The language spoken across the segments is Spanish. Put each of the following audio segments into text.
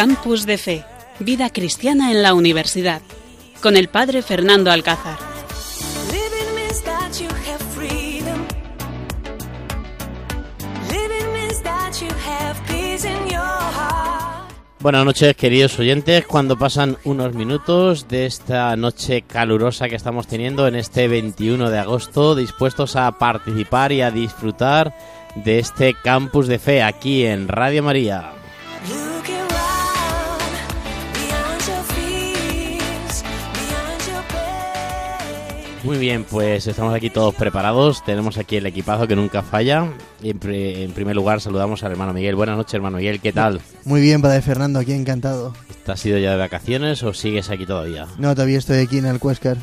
Campus de Fe, Vida Cristiana en la Universidad, con el Padre Fernando Alcázar. Buenas noches, queridos oyentes. Cuando pasan unos minutos de esta noche calurosa que estamos teniendo en este 21 de agosto, dispuestos a participar y a disfrutar de este campus de fe aquí en Radio María. Muy bien, pues estamos aquí todos preparados. Tenemos aquí el equipazo que nunca falla. Y en, primer lugar saludamos al hermano Miguel. Buenas noches, hermano Miguel. ¿Qué tal? Muy bien, padre Fernando, aquí encantado. ¿Estás ido ya de vacaciones o sigues aquí todavía? No, todavía estoy aquí en el Cuescar.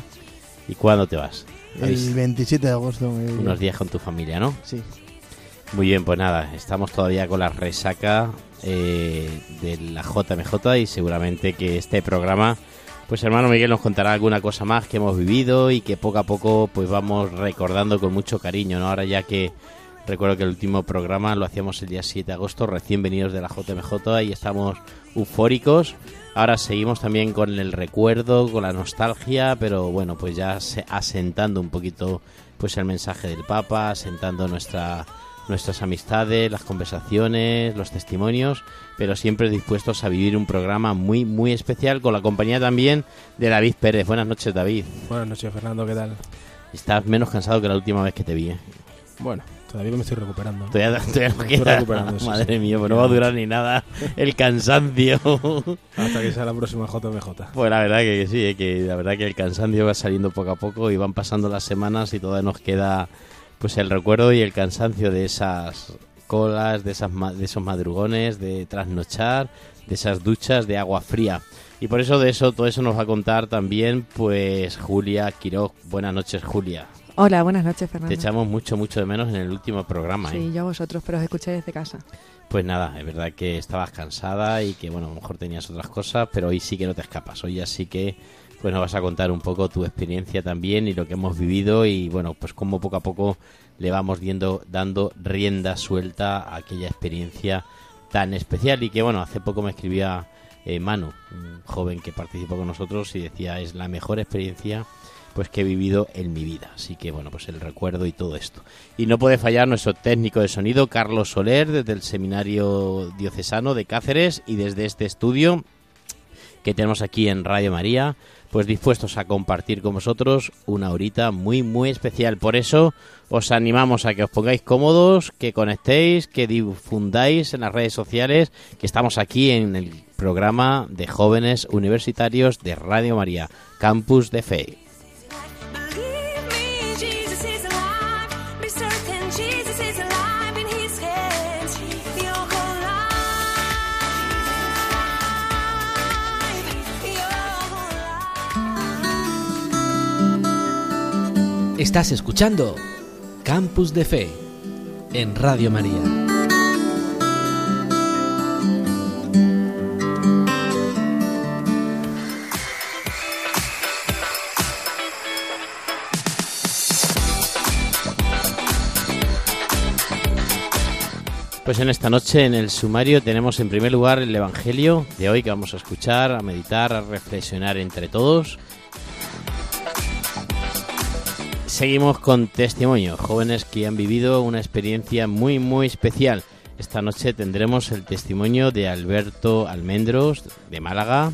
¿Y cuándo te vas? El 27 de agosto. Unos días con tu familia, ¿no? Sí. Muy bien, pues nada, estamos todavía con la resaca eh, de la JMJ y seguramente que este programa, pues hermano Miguel nos contará alguna cosa más que hemos vivido y que poco a poco pues vamos recordando con mucho cariño, ¿no? Ahora ya que recuerdo que el último programa lo hacíamos el día 7 de agosto, recién venidos de la JMJ y estamos eufóricos. Ahora seguimos también con el recuerdo, con la nostalgia, pero bueno, pues ya asentando un poquito pues el mensaje del Papa, asentando nuestra nuestras amistades, las conversaciones, los testimonios, pero siempre dispuestos a vivir un programa muy, muy especial con la compañía también de David Pérez. Buenas noches, David. Buenas noches, Fernando, ¿qué tal? Estás menos cansado que la última vez que te vi. ¿eh? Bueno, todavía me estoy recuperando. Todavía, estoy recuperando. Madre mía, pues no va a durar ni nada el cansancio. Hasta que sea la próxima JMJ. Pues la verdad que sí, ¿eh? que la verdad que el cansancio va saliendo poco a poco y van pasando las semanas y todavía nos queda pues el recuerdo y el cansancio de esas colas, de, esas, de esos madrugones, de trasnochar, de esas duchas de agua fría. Y por eso de eso, todo eso nos va a contar también, pues Julia Quiroz. Buenas noches, Julia. Hola, buenas noches, Fernando. Te echamos mucho, mucho de menos en el último programa. Sí, ¿eh? yo a vosotros, pero os escuché desde casa. Pues nada, es verdad que estabas cansada y que, bueno, a lo mejor tenías otras cosas, pero hoy sí que no te escapas. Hoy ya sí que pues nos vas a contar un poco tu experiencia también y lo que hemos vivido y bueno, pues cómo poco a poco le vamos viendo, dando rienda suelta a aquella experiencia tan especial y que bueno, hace poco me escribía eh, Manu, un joven que participó con nosotros y decía es la mejor experiencia pues que he vivido en mi vida. Así que bueno, pues el recuerdo y todo esto. Y no puede fallar nuestro técnico de sonido, Carlos Soler, desde el Seminario Diocesano de Cáceres y desde este estudio que tenemos aquí en Radio María pues dispuestos a compartir con vosotros una horita muy muy especial. Por eso os animamos a que os pongáis cómodos, que conectéis, que difundáis en las redes sociales, que estamos aquí en el programa de jóvenes universitarios de Radio María, Campus de Fe. Estás escuchando Campus de Fe en Radio María. Pues en esta noche en el sumario tenemos en primer lugar el Evangelio de hoy que vamos a escuchar, a meditar, a reflexionar entre todos Seguimos con testimonios, jóvenes que han vivido una experiencia muy muy especial. Esta noche tendremos el testimonio de Alberto Almendros de Málaga.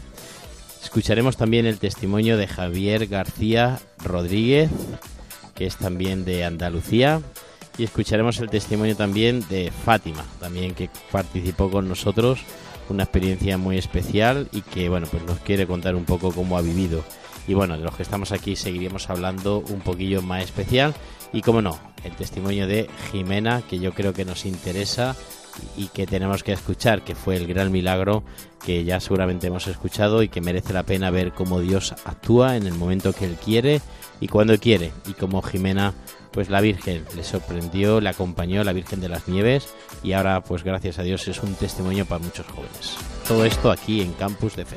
Escucharemos también el testimonio de Javier García Rodríguez, que es también de Andalucía. Y escucharemos el testimonio también de Fátima, también que participó con nosotros, una experiencia muy especial y que bueno, pues nos quiere contar un poco cómo ha vivido y bueno, de los que estamos aquí seguiremos hablando un poquillo más especial. Y como no, el testimonio de Jimena, que yo creo que nos interesa y que tenemos que escuchar, que fue el gran milagro que ya seguramente hemos escuchado y que merece la pena ver cómo Dios actúa en el momento que Él quiere y cuando quiere. Y como Jimena, pues la Virgen le sorprendió, le acompañó, la Virgen de las Nieves, y ahora, pues gracias a Dios, es un testimonio para muchos jóvenes. Todo esto aquí en Campus de Fe.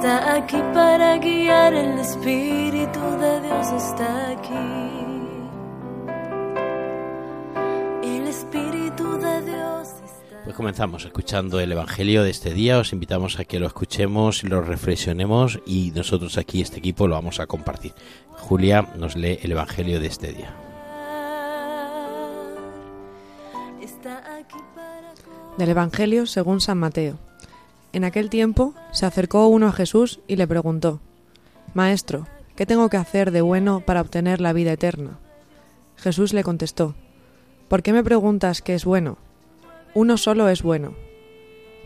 está aquí para guiar. El Espíritu de Dios está aquí. El Espíritu de Dios está Pues comenzamos escuchando el Evangelio de este día. Os invitamos a que lo escuchemos y lo reflexionemos y nosotros aquí, este equipo, lo vamos a compartir. Julia nos lee el Evangelio de este día. Aquí Del Evangelio según San Mateo. En aquel tiempo se acercó uno a Jesús y le preguntó, Maestro, ¿qué tengo que hacer de bueno para obtener la vida eterna? Jesús le contestó, ¿por qué me preguntas qué es bueno? Uno solo es bueno.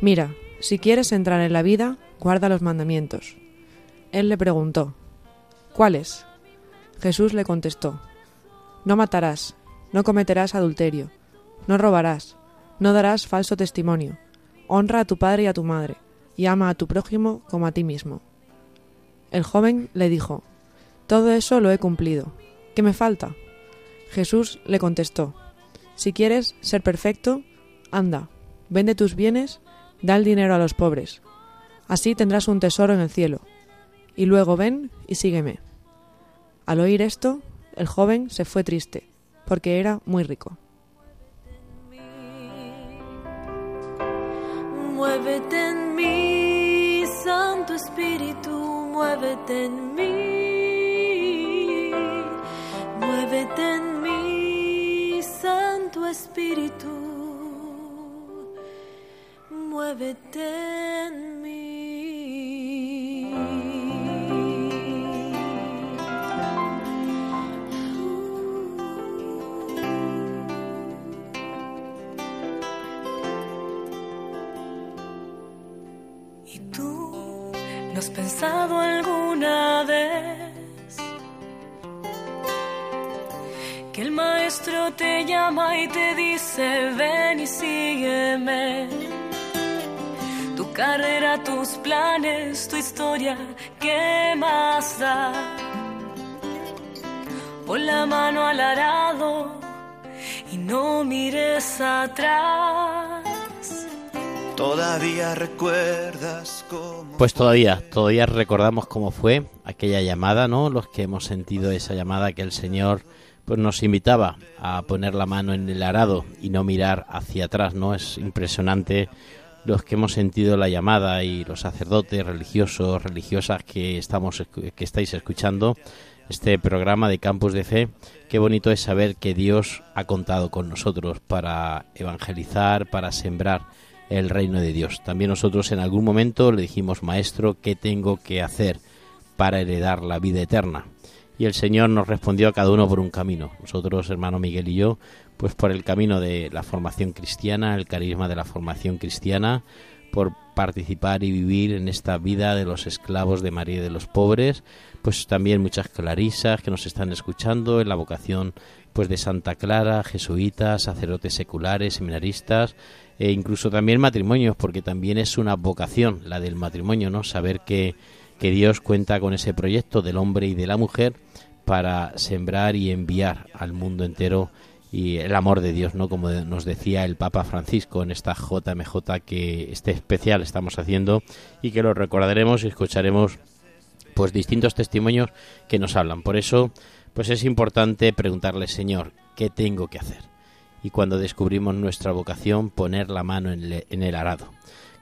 Mira, si quieres entrar en la vida, guarda los mandamientos. Él le preguntó, ¿cuáles? Jesús le contestó, No matarás, no cometerás adulterio, no robarás, no darás falso testimonio, honra a tu padre y a tu madre, y ama a tu prójimo como a ti mismo. El joven le dijo, Todo eso lo he cumplido. ¿Qué me falta? Jesús le contestó, Si quieres ser perfecto, anda, vende tus bienes, da el dinero a los pobres. Así tendrás un tesoro en el cielo. Y luego ven y sígueme. Al oír esto, el joven se fue triste, porque era muy rico. Muévete en mí, Santo Espíritu, muévete en mí. Muévete en mí, Santo Espíritu. Muévete en mí. Has pensado alguna vez que el maestro te llama y te dice ven y sígueme? Tu carrera, tus planes, tu historia, ¿qué más da? Pon la mano al arado y no mires atrás. Todavía recuerdas cómo. Pues todavía, todavía recordamos cómo fue aquella llamada, ¿no? Los que hemos sentido esa llamada que el Señor pues nos invitaba a poner la mano en el arado y no mirar hacia atrás, ¿no? Es impresionante los que hemos sentido la llamada y los sacerdotes religiosos, religiosas que estamos que estáis escuchando este programa de Campus de Fe. Qué bonito es saber que Dios ha contado con nosotros para evangelizar, para sembrar el reino de Dios. También nosotros en algún momento le dijimos, Maestro, ¿qué tengo que hacer para heredar la vida eterna? Y el Señor nos respondió a cada uno por un camino. Nosotros, hermano Miguel y yo, pues por el camino de la formación cristiana, el carisma de la formación cristiana, por participar y vivir en esta vida de los esclavos de María y de los pobres, pues también muchas clarisas que nos están escuchando en la vocación pues de Santa Clara, jesuitas, sacerdotes seculares, seminaristas, e incluso también matrimonios, porque también es una vocación la del matrimonio, ¿no? Saber que, que Dios cuenta con ese proyecto del hombre y de la mujer para sembrar y enviar al mundo entero y el amor de Dios, ¿no? Como nos decía el Papa Francisco en esta JMJ que este especial estamos haciendo y que lo recordaremos y escucharemos pues distintos testimonios que nos hablan. Por eso, pues es importante preguntarle, Señor, ¿qué tengo que hacer? Y cuando descubrimos nuestra vocación, poner la mano en, le- en el arado.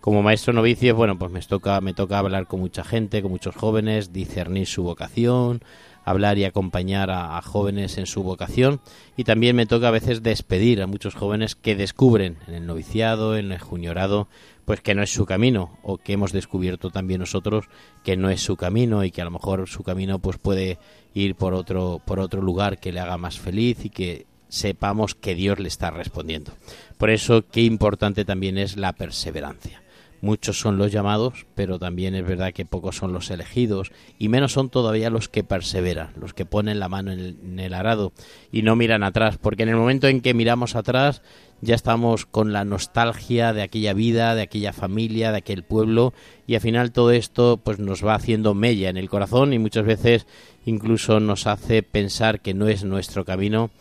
Como maestro novicio, bueno, pues me toca, me toca hablar con mucha gente, con muchos jóvenes, discernir su vocación, hablar y acompañar a, a jóvenes en su vocación y también me toca a veces despedir a muchos jóvenes que descubren en el noviciado, en el juniorado, pues que no es su camino o que hemos descubierto también nosotros que no es su camino y que a lo mejor su camino pues puede ir por otro por otro lugar que le haga más feliz y que sepamos que Dios le está respondiendo. Por eso qué importante también es la perseverancia Muchos son los llamados, pero también es verdad que pocos son los elegidos y menos son todavía los que perseveran, los que ponen la mano en el, arado y no miran atrás, porque en el momento en que miramos atrás ya estamos con la nostalgia de aquella vida, de aquella familia, de aquel pueblo y al final todo esto pues nos va haciendo mella en el corazón y muchas veces incluso nos hace pensar que no es nuestro camino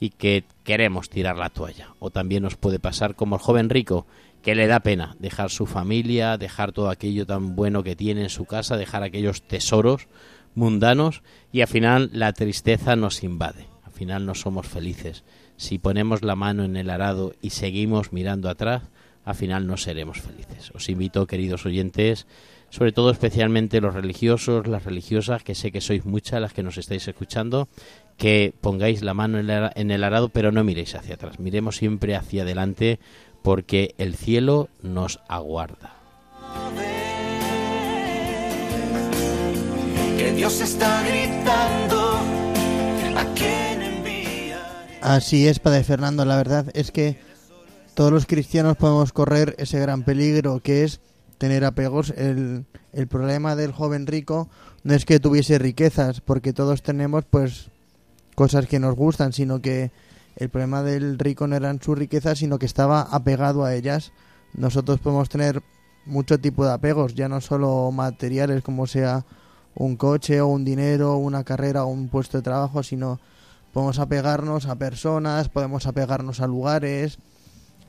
y que queremos tirar la toalla. O también nos puede pasar como el joven rico, que le da pena dejar su familia, dejar todo aquello tan bueno que tiene en su casa, dejar aquellos tesoros mundanos y al final la tristeza nos invade. Al final no somos felices. Si ponemos la mano en el arado y seguimos mirando atrás, al final no seremos felices. Os invito, queridos oyentes, sobre todo especialmente los religiosos, las religiosas, que sé que sois muchas las que nos estáis escuchando, que pongáis la mano en el- en el arado, pero no miréis hacia atrás. Miremos siempre hacia adelante, porque el cielo nos aguarda. que Dios está gritando a quien envía. Así es, Padre Fernando, la verdad es que todos los cristianos podemos correr ese gran peligro que es tener apegos. El, el problema del joven rico no es que tuviese riquezas, porque todos tenemos pues cosas que nos gustan, sino que el problema del rico no eran sus riquezas, sino que estaba apegado a ellas. Nosotros podemos tener mucho tipo de apegos, ya no solo materiales como sea un coche o un dinero, una carrera o un puesto de trabajo, sino podemos apegarnos a personas, podemos apegarnos a lugares,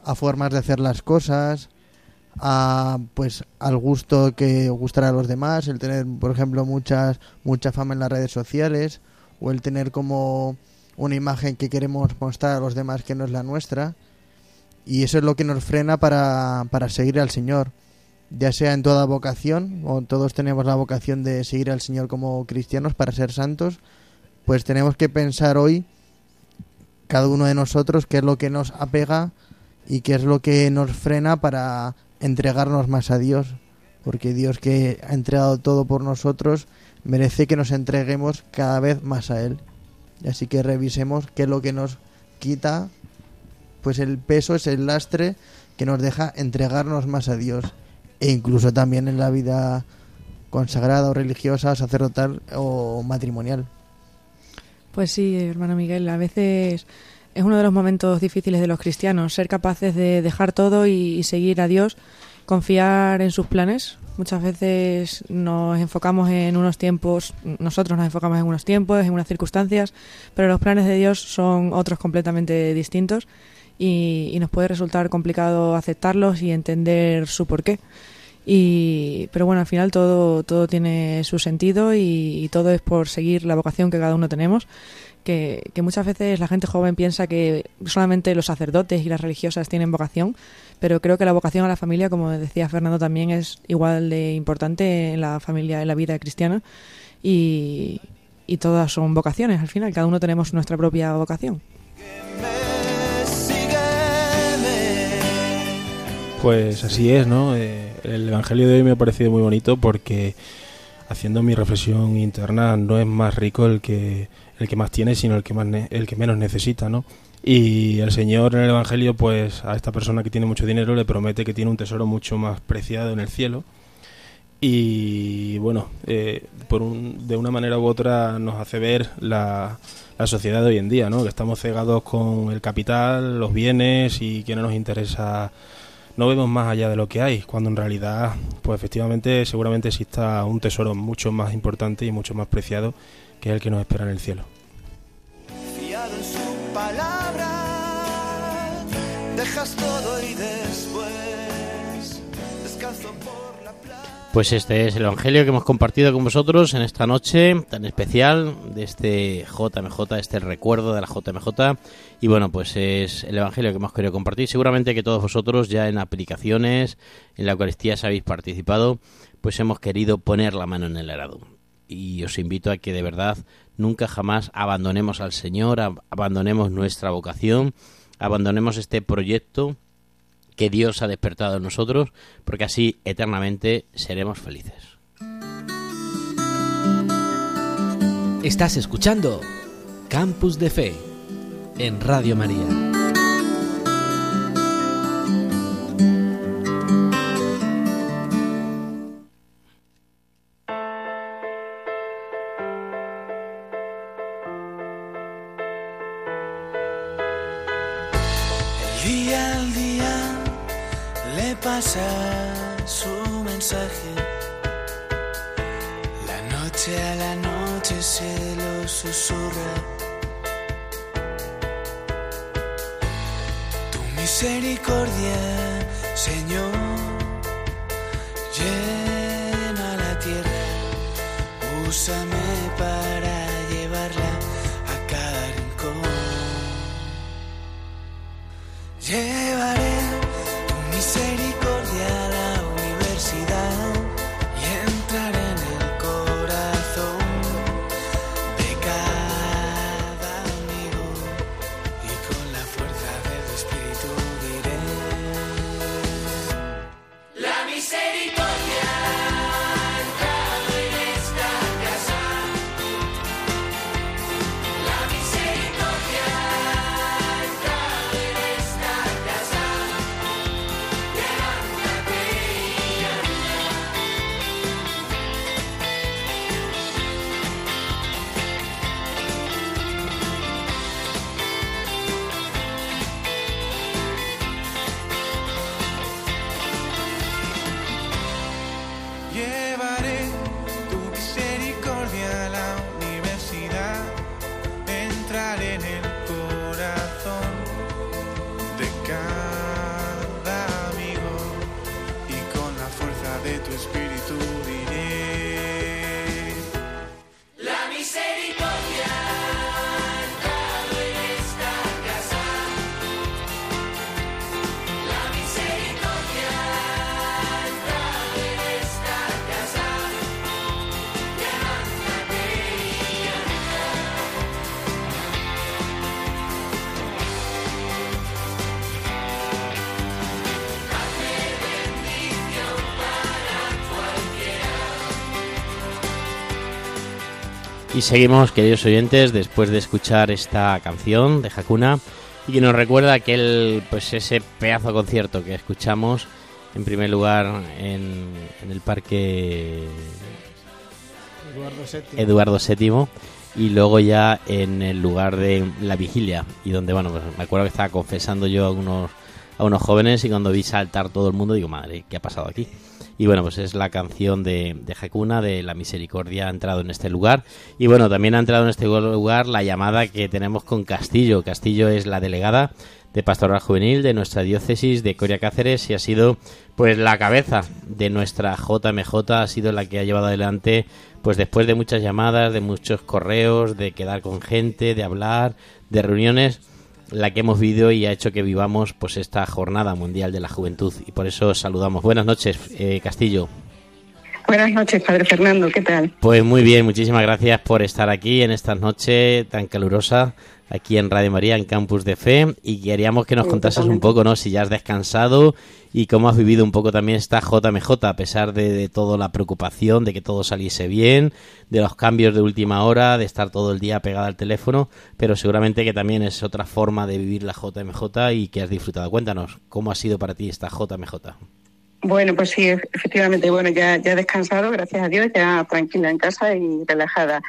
a formas de hacer las cosas, a pues al gusto que gustará a los demás, el tener, por ejemplo, muchas mucha fama en las redes sociales o el tener como una imagen que queremos mostrar a los demás que no es la nuestra. Y eso es lo que nos frena para, para seguir al Señor, ya sea en toda vocación, o todos tenemos la vocación de seguir al Señor como cristianos para ser santos, pues tenemos que pensar hoy, cada uno de nosotros, qué es lo que nos apega y qué es lo que nos frena para entregarnos más a Dios, porque Dios que ha entregado todo por nosotros merece que nos entreguemos cada vez más a Él. Así que revisemos qué es lo que nos quita, pues el peso es el lastre que nos deja entregarnos más a Dios, e incluso también en la vida consagrada o religiosa, sacerdotal o matrimonial. Pues sí, hermano Miguel, a veces es uno de los momentos difíciles de los cristianos, ser capaces de dejar todo y, y seguir a Dios, confiar en sus planes. Muchas veces nos enfocamos en unos tiempos, nosotros nos enfocamos en unos tiempos, en unas circunstancias, pero los planes de Dios son otros completamente distintos y, y nos puede resultar complicado aceptarlos y entender su porqué. Y, pero bueno, al final todo, todo tiene su sentido y, y todo es por seguir la vocación que cada uno tenemos. Que, que muchas veces la gente joven piensa que solamente los sacerdotes y las religiosas tienen vocación, pero creo que la vocación a la familia, como decía Fernando, también es igual de importante en la familia, en la vida cristiana. Y, y todas son vocaciones al final, cada uno tenemos nuestra propia vocación. Pues así es, ¿no? Eh, el Evangelio de hoy me ha parecido muy bonito porque haciendo mi reflexión interna no es más rico el que el que más tiene, sino el que más ne- el que menos necesita, ¿no? Y el Señor en el Evangelio, pues a esta persona que tiene mucho dinero le promete que tiene un tesoro mucho más preciado en el cielo. Y bueno, eh, por un- de una manera u otra nos hace ver la, la sociedad de hoy en día, ¿no? Que estamos cegados con el capital, los bienes y que no nos interesa no vemos más allá de lo que hay, cuando en realidad, pues efectivamente, seguramente exista un tesoro mucho más importante y mucho más preciado, que es el que nos espera en el cielo. Pues este es el Evangelio que hemos compartido con vosotros en esta noche tan especial de este JMJ, este recuerdo de la JMJ. Y bueno, pues es el Evangelio que hemos querido compartir. Seguramente que todos vosotros ya en aplicaciones, en la Eucaristía, si habéis participado, pues hemos querido poner la mano en el arado. Y os invito a que de verdad nunca jamás abandonemos al Señor, ab- abandonemos nuestra vocación, abandonemos este proyecto que Dios ha despertado en nosotros, porque así eternamente seremos felices. Estás escuchando Campus de Fe en Radio María. Su mensaje. La noche a la noche se lo susurra. Tu misericordia, Señor, Y seguimos, queridos oyentes, después de escuchar esta canción de Hakuna y que nos recuerda aquel, pues ese pedazo de concierto que escuchamos en primer lugar en, en el parque Eduardo VII. Eduardo VII y luego ya en el lugar de la vigilia y donde bueno pues me acuerdo que estaba confesando yo a unos a unos jóvenes y cuando vi saltar todo el mundo digo madre qué ha pasado aquí y bueno pues es la canción de, de Hakuna de la misericordia ha entrado en este lugar. Y bueno también ha entrado en este lugar la llamada que tenemos con Castillo. Castillo es la delegada de Pastoral Juvenil de nuestra diócesis de Coria Cáceres y ha sido pues la cabeza de nuestra JMJ, ha sido la que ha llevado adelante pues después de muchas llamadas, de muchos correos, de quedar con gente, de hablar, de reuniones, la que hemos vivido y ha hecho que vivamos pues esta jornada mundial de la juventud y por eso os saludamos. Buenas noches, eh, Castillo. Buenas noches, Padre Fernando, ¿qué tal? Pues muy bien, muchísimas gracias por estar aquí en esta noche tan calurosa aquí en Radio María, en Campus de Fe, y queríamos que nos Sí, contases un poco, ¿no? Si ya has descansado y cómo has vivido un poco también esta JMJ, a pesar de, de toda la preocupación, de que todo saliese bien, de los cambios de última hora, de estar todo el día pegada al teléfono, pero seguramente que también es otra forma de vivir la JMJ y que has disfrutado. Cuéntanos, ¿cómo ha sido para ti esta JMJ? Bueno, pues sí, ef- efectivamente, bueno, ya, ya he descansado, gracias a Dios, ya tranquila en casa y relajada.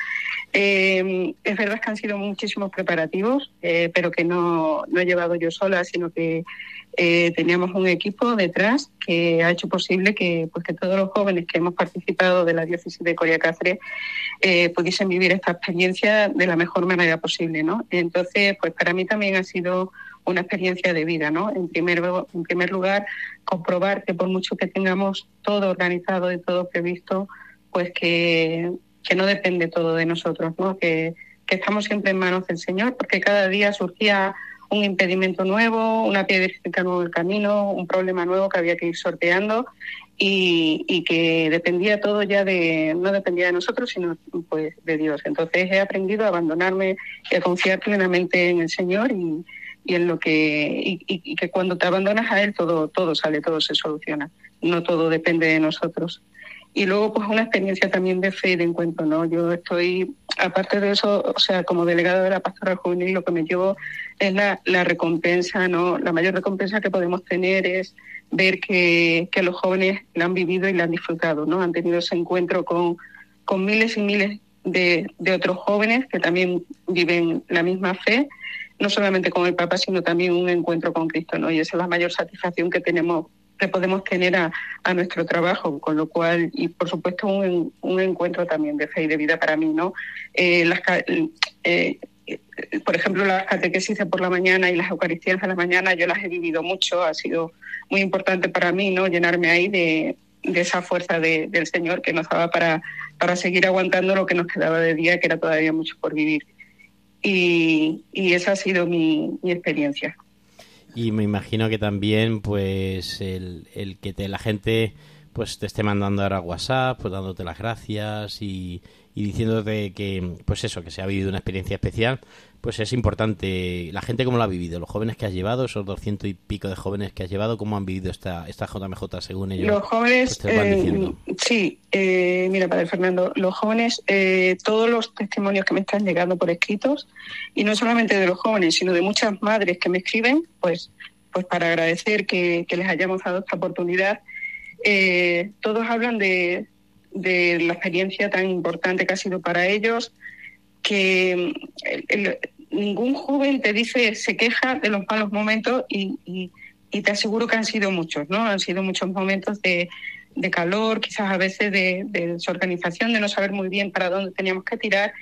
Eh, es verdad que han sido muchísimos preparativos, eh, pero que no, no he llevado yo sola, sino que eh, teníamos un equipo detrás que ha hecho posible que, pues, que todos los jóvenes que hemos participado de la diócesis de Coria Cáceres eh, pudiesen vivir esta experiencia de la mejor manera posible, ¿no? Entonces, pues para mí también ha sido una experiencia de vida, ¿no? En primer, en primer lugar, comprobar que por mucho que tengamos todo organizado y todo previsto, pues que, que no depende todo de nosotros, ¿no? Que, que estamos siempre en manos del Señor, porque cada día surgía un impedimento nuevo, una piedrecita nueva en el camino, un problema nuevo que había que ir sorteando y, y que dependía todo ya de, no dependía de nosotros, sino pues de Dios. Entonces he aprendido a abandonarme y a confiar plenamente en el Señor y, y en lo que y- y que cuando te abandonas a él todo todo sale todo se soluciona no todo depende de nosotros y luego pues una experiencia también de fe y de encuentro no yo estoy aparte de eso o sea como delegado de la pastoral juvenil lo que me llevo es la, la recompensa no la mayor recompensa que podemos tener es ver que, que los jóvenes la han vivido y la han disfrutado no han tenido ese encuentro con con miles y miles de, de otros jóvenes que también viven la misma fe no solamente con el Papa, sino también un encuentro con Cristo, ¿no? Y esa es la mayor satisfacción que tenemos que podemos tener a, a nuestro trabajo, con lo cual, y por supuesto un, un encuentro también de fe y de vida para mí, ¿no? Eh, las, eh, por ejemplo, las catequesis de por la mañana y las Eucaristías de la mañana, yo las he vivido mucho, ha sido muy importante para mí, ¿no? Llenarme ahí de, de esa fuerza de, del Señor que nos daba para, para seguir aguantando lo que nos quedaba de día, que era todavía mucho por vivir. Y, y esa ha sido mi, mi experiencia. Y me imagino que también, pues, el, el que te, la gente pues te esté mandando ahora WhatsApp, pues dándote las gracias y, y diciéndote que, pues eso, que se ha vivido una experiencia especial, pues es importante. La gente cómo lo ha vivido, los jóvenes que has llevado, esos doscientos y pico de jóvenes que has llevado, cómo han vivido esta, esta JMJ según ellos. Los jóvenes, pues eh, sí, eh, mira, Padre Fernando, los jóvenes, eh, todos los testimonios que me están llegando por escritos, y no solamente de los jóvenes, sino de muchas madres que me escriben, pues, pues para agradecer que, que les hayamos dado esta oportunidad, eh, todos hablan de, de la experiencia tan importante que ha sido para ellos, que el- el- ningún joven te dice, se queja de los malos momentos y, y- te aseguro que han sido muchos, ¿no? Han sido muchos momentos de, calor, quizás a veces de desorganización, de no saber muy bien para dónde teníamos que tirar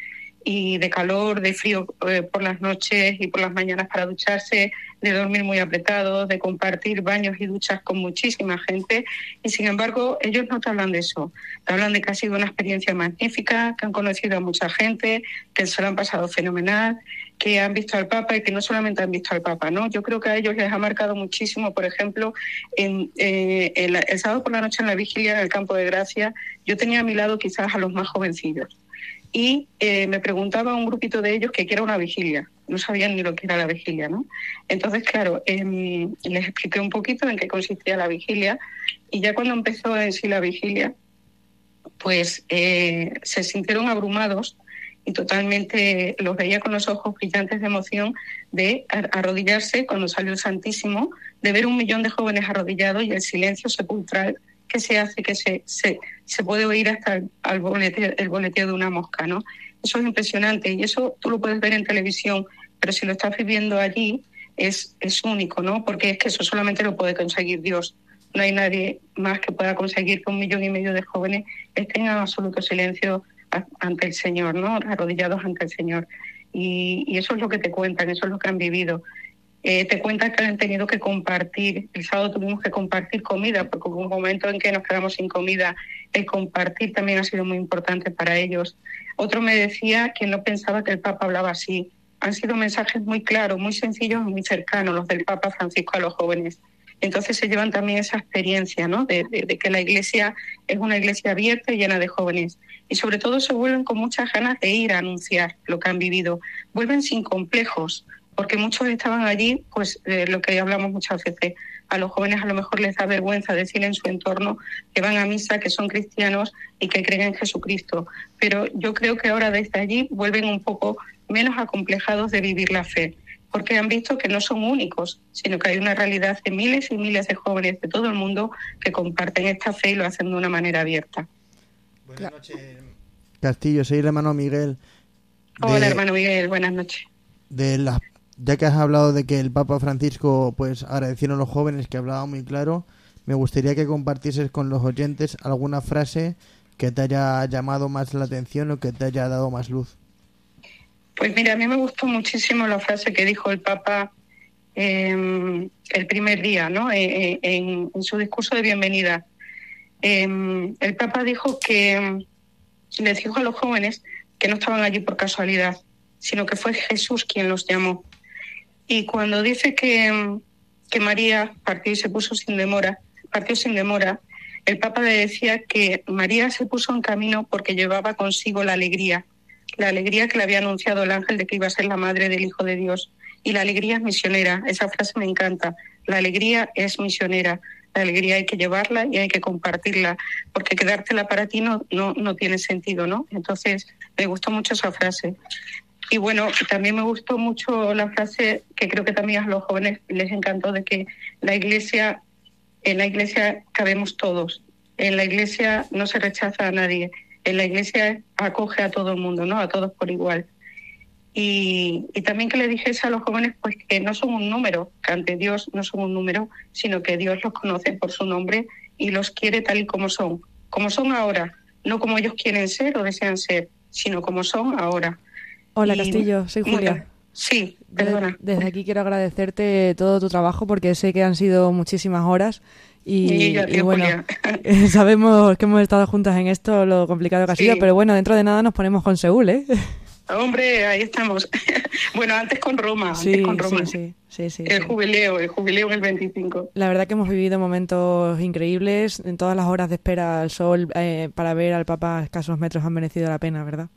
y de calor, de frío eh, por las noches y por las mañanas para ducharse, de dormir muy apretados, de compartir baños y duchas con muchísima gente. Y sin embargo, ellos no te hablan de eso. Te hablan de que ha sido una experiencia magnífica, que han conocido a mucha gente, que se lo han pasado fenomenal, que han visto al Papa y que no solamente han visto al Papa, ¿no? Yo creo que a ellos les ha marcado muchísimo, por ejemplo, en, eh, el, el sábado por la noche en la vigilia en el Campo de Gracia, yo tenía a mi lado quizás a los más jovencillos y eh, me preguntaba un grupito de ellos que era una vigilia. No sabían ni lo que era la vigilia, ¿no? Entonces, claro, em, les expliqué un poquito en qué consistía la vigilia y ya cuando empezó en sí la vigilia, pues eh, se sintieron abrumados y totalmente los veía con los ojos brillantes de emoción de ar- arrodillarse cuando salió el Santísimo, de ver un millón de jóvenes arrodillados y el silencio sepulcral que se hace, que se, se, se puede oír hasta el, al boleteo, el boleteo de una mosca, ¿no? Eso es impresionante y eso tú lo puedes ver en televisión, pero si lo estás viviendo allí es, es único, ¿no? Porque es que eso solamente lo puede conseguir Dios. No hay nadie más que pueda conseguir que un millón y medio de jóvenes estén en absoluto silencio ante el Señor, ¿no? Arrodillados ante el Señor. Y, y eso es lo que te cuentan, eso es lo que han vivido. Eh, te cuentan que han tenido que compartir. El sábado tuvimos que compartir comida, porque hubo un momento en que nos quedamos sin comida. El compartir también ha sido muy importante para ellos. Otro me decía que no pensaba que el Papa hablaba así. Han sido mensajes muy claros, muy sencillos y muy cercanos los del Papa Francisco a los jóvenes. Entonces se llevan también esa experiencia, ¿no? De, de- que la iglesia es una iglesia abierta y llena de jóvenes. Y sobre todo se vuelven con muchas ganas de ir a anunciar lo que han vivido. Vuelven sin complejos, porque muchos estaban allí, pues eh, lo que hablamos muchas veces, a los jóvenes a lo mejor les da vergüenza decir en su entorno que van a misa, que son cristianos y que creen en Jesucristo. Pero yo creo que ahora desde allí vuelven un poco menos acomplejados de vivir la fe, porque han visto que no son únicos, sino que hay una realidad de miles y miles de jóvenes de todo el mundo que comparten esta fe y lo hacen de una manera abierta. Buenas noches. Castillo, soy el hermano Miguel. Hola, hermano Miguel, buenas noches. de las ya que has hablado de que el Papa Francisco pues agradecieron a los jóvenes que hablaba muy claro, me gustaría que compartieses con los oyentes alguna frase que te haya llamado más la atención o que te haya dado más luz. Pues mira, a mí me gustó muchísimo la frase que dijo el Papa eh, el primer día, ¿no? Eh, eh, en, su discurso de bienvenida. Eh, el Papa dijo que les dijo a los jóvenes que no estaban allí por casualidad, sino que fue Jesús quien los llamó. Y cuando dice que, que María partió y se puso sin demora, partió sin demora, el Papa le decía que María se puso en camino porque llevaba consigo la alegría, la alegría que le había anunciado el ángel de que iba a ser la madre del Hijo de Dios. Y la alegría es misionera, esa frase me encanta. La alegría es misionera, la alegría hay que llevarla y hay que compartirla, porque quedártela para ti no, no, no tiene sentido, ¿no? Entonces, me gustó mucho esa frase. Y bueno, también me gustó mucho la frase que creo que también a los jóvenes les encantó de que la iglesia, en la iglesia cabemos todos. En la iglesia no se rechaza a nadie. En la iglesia acoge a todo el mundo, ¿no? A todos por igual. y, y, también que le dijese a los jóvenes pues que no son un número, que ante Dios no son un número, sino que Dios los conoce por su nombre y los quiere tal y como son, como son ahora, no como ellos quieren ser o desean ser, sino como son ahora. Hola Castillo, soy Julia. Sí, perdona. Desde, aquí quiero agradecerte todo tu trabajo porque sé que han sido muchísimas horas y, y, bueno, sabemos que hemos estado juntas en esto, lo complicado que ha sido, pero bueno, dentro de nada nos ponemos con Seúl, ¿eh? Hombre, ahí estamos. bueno, antes con Roma, sí, antes con Roma. Sí, sí, sí, el jubileo, el jubileo en el 25. La verdad que hemos vivido momentos increíbles. En todas las horas de espera al sol eh, para ver al Papa a escasos metros han merecido la pena, ¿verdad?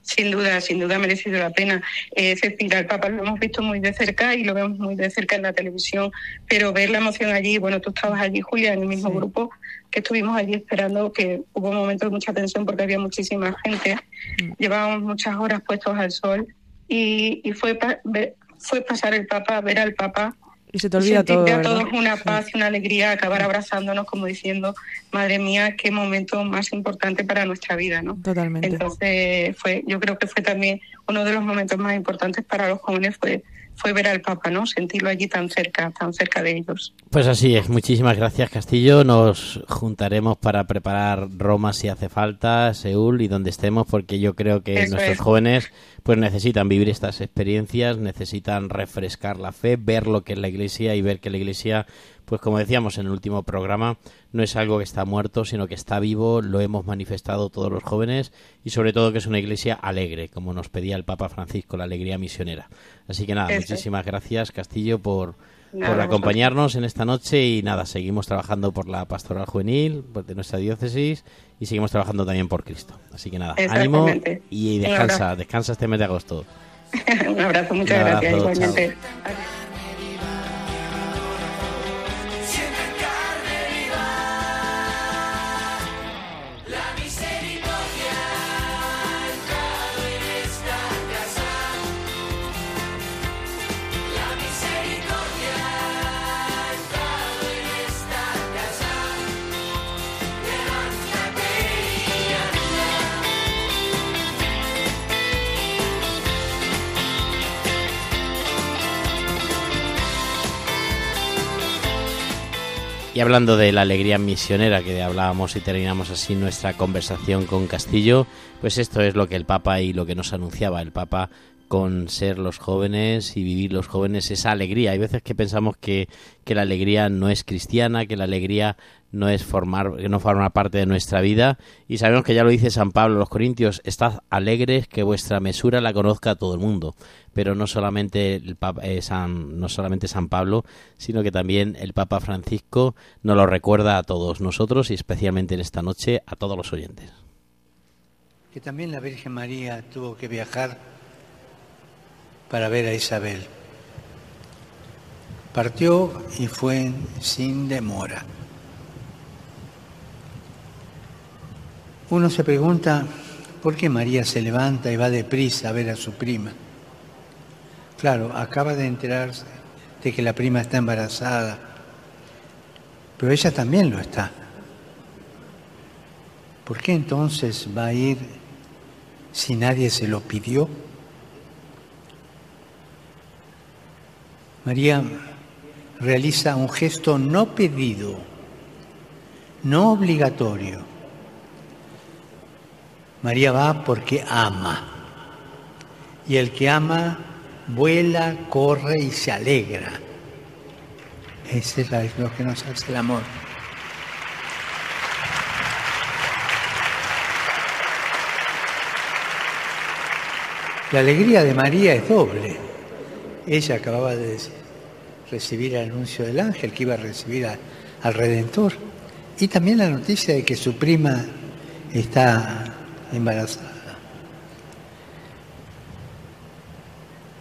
Sin duda, sin duda ha merecido la pena. Es decir, al Papa lo hemos visto muy de cerca y lo vemos muy de cerca en la televisión, pero ver la emoción allí, bueno, tú estabas allí, Julia, en el mismo grupo, que estuvimos allí esperando, que hubo momentos de mucha tensión porque había muchísima gente, mm. llevábamos muchas horas puestos al sol y, y fue, fue pasar el Papa, ver al Papa y se te olvida todo. a todos una paz y una alegría, acabar abrazándonos como diciendo, madre mía, qué momento más importante para nuestra vida, ¿no? Totalmente. Entonces, fue, yo creo que fue también uno de los momentos más importantes para los jóvenes, fue fue ver al Papa, ¿no? Sentirlo allí tan cerca, tan cerca de ellos. Pues así es. Muchísimas gracias, Castillo. Nos juntaremos para preparar Roma si hace falta, Seúl y donde estemos, porque yo creo que nuestros jóvenes pues necesitan vivir estas experiencias, necesitan refrescar la fe, ver lo que es la Iglesia y ver que la Iglesia pues como decíamos en el último programa, no es algo que está muerto, sino que está vivo, lo hemos manifestado todos los jóvenes y sobre todo que es una iglesia alegre, como nos pedía el Papa Francisco, la alegría misionera. Así que nada, muchísimas gracias Castillo por, por acompañarnos en esta noche y nada, seguimos trabajando por la pastoral juvenil de nuestra diócesis y seguimos trabajando también por Cristo. Así que nada, ánimo y descansa, descansa este mes de agosto. Un abrazo, muchas gracias, igualmente. Hablando de la alegría misionera que hablábamos y terminamos así nuestra conversación con Castillo, pues esto es lo que el Papa y lo que nos anunciaba el Papa con ser los jóvenes y vivir los jóvenes esa alegría. Hay veces que pensamos que, que la alegría no es cristiana, que la alegría no es formar, que no forma parte de nuestra vida. Y sabemos que ya lo dice San Pablo los Corintios, estad alegres que vuestra mesura la conozca todo el mundo. Pero no solamente, el Papa, eh, San, no solamente San Pablo, sino que también el Papa Francisco nos lo recuerda a todos nosotros y especialmente en esta noche a todos los oyentes. Que también la Virgen María tuvo que viajar para ver a Isabel. Partió y fue sin demora. Uno se pregunta por qué María se levanta y va deprisa a ver a su prima. Claro, acaba de enterarse de que la prima está embarazada, pero ella también lo está. ¿Por qué entonces va a ir si nadie se lo pidió? María realiza un gesto no pedido, no obligatorio María va porque ama. Y el que ama vuela, corre y se alegra. Ese es lo que nos hace el amor. La alegría de María es doble. Ella acababa de recibir el anuncio del ángel que iba a recibir al Redentor. Y también la noticia de que su prima está embarazada.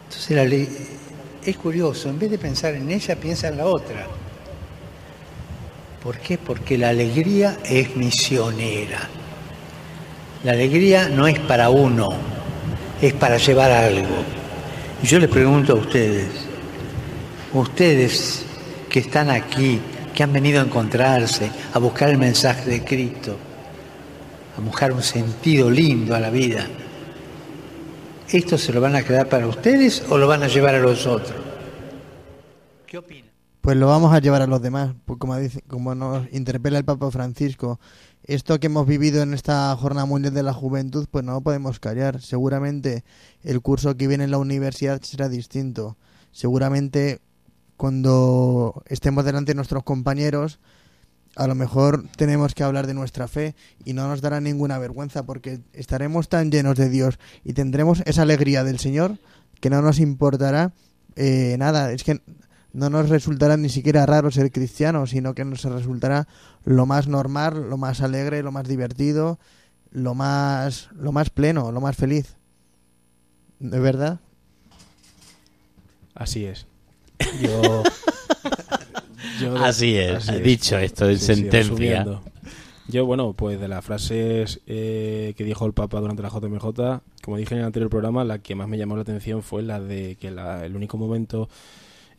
Entonces es curioso, en vez de pensar en ella, piensa en la otra. ¿Por qué? Porque la alegría es misionera. La alegría no es para uno, es para llevar algo. Yo les pregunto a ustedes, ustedes que están aquí, que han venido a encontrarse, a buscar el mensaje de Cristo, a buscar un sentido lindo a la vida. ¿esto se lo van a quedar para ustedes o lo van a llevar a los otros? ¿Qué opinan? Pues lo vamos a llevar a los demás, pues como nos interpela el Papa Francisco. Esto que hemos vivido en esta Jornada Mundial de la Juventud, pues no lo podemos callar. Seguramente el curso que viene en la universidad será distinto. Seguramente cuando estemos delante de nuestros compañeros, a lo mejor tenemos que hablar de nuestra fe y no nos dará ninguna vergüenza porque estaremos tan llenos de Dios y tendremos esa alegría del Señor que no nos importará eh, nada. Es que no nos resultará ni siquiera raro ser cristianos, sino que nos resultará lo más normal, lo más alegre, lo más divertido, lo más, lo más pleno, lo más feliz. ¿De verdad? Así es. Yo, yo- Así es, dicho esto en sentencia. yo, bueno, pues de las frases eh, que dijo el Papa durante la JMJ, como dije en el anterior programa, la que más me llamó la atención fue la de que la- el único momento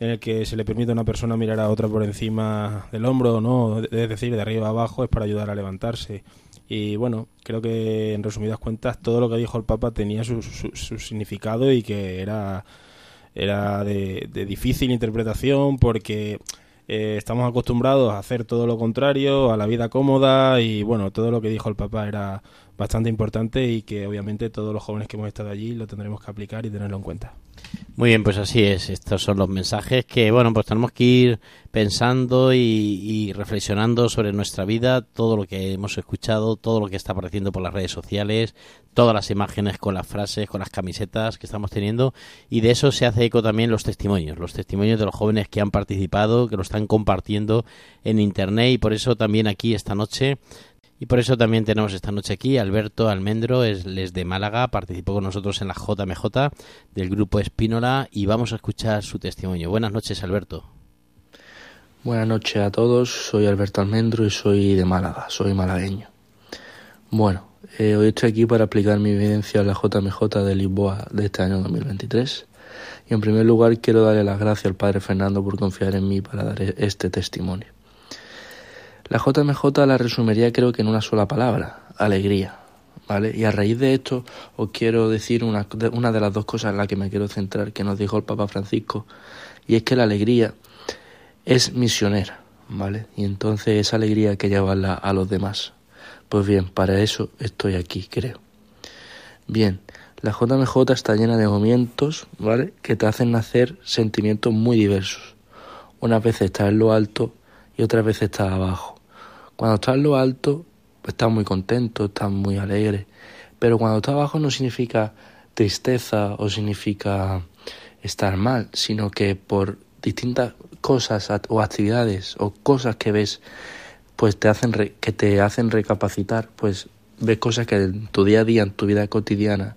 en el que se le permite a una persona mirar a otra por encima del hombro, ¿no? Es decir, de arriba a abajo, es para ayudar a levantarse. Y bueno, creo que en resumidas cuentas todo lo que dijo el Papa tenía su, su- su significado y que era, era de, difícil interpretación porque eh, estamos acostumbrados a hacer todo lo contrario, a la vida cómoda y bueno, todo lo que dijo el Papa era bastante importante y que obviamente todos los jóvenes que hemos estado allí lo tendremos que aplicar y tenerlo en cuenta. Muy bien, pues así es. Estos son los mensajes que, bueno, pues tenemos que ir pensando y, reflexionando sobre nuestra vida, todo lo que hemos escuchado, todo lo que está apareciendo por las redes sociales, todas las imágenes con las frases, con las camisetas que estamos teniendo. Y de eso se hace eco también los testimonios, los testimonios de los jóvenes que han participado, que lo están compartiendo en Internet. Y por eso también aquí esta noche y por eso también tenemos esta noche aquí Alberto Almendro, es, de Málaga, participó con nosotros en la JMJ del grupo Espínola y vamos a escuchar su testimonio. Buenas noches, Alberto. Buenas noches a todos, soy Alberto Almendro y soy de Málaga, soy malagueño. Bueno, eh, hoy estoy aquí para aplicar mi evidencia en la JMJ de Lisboa de este año 2023. Y en primer lugar quiero darle las gracias al Padre Fernando por confiar en mí para dar e- este testimonio. La JMJ la resumiría creo que en una sola palabra, alegría. ¿Vale? Y a raíz de esto os quiero decir una, una de las dos cosas en las que me quiero centrar que nos dijo el Papa Francisco, y es que la alegría es misionera, ¿vale? Y entonces esa alegría hay que llevarla a los demás. Pues bien, para eso estoy aquí, creo. Bien, la JMJ está llena de momentos, ¿vale? Que te hacen nacer sentimientos muy diversos. Unas veces estás en lo alto y otras veces estás abajo. Cuando estás en lo alto, pues estás muy contento, estás muy alegre. Pero cuando estás abajo no significa tristeza o significa estar mal, sino que por distintas cosas o actividades o cosas que ves, pues te hacen re- que te hacen recapacitar, pues ves cosas que en tu día a día, en tu vida cotidiana,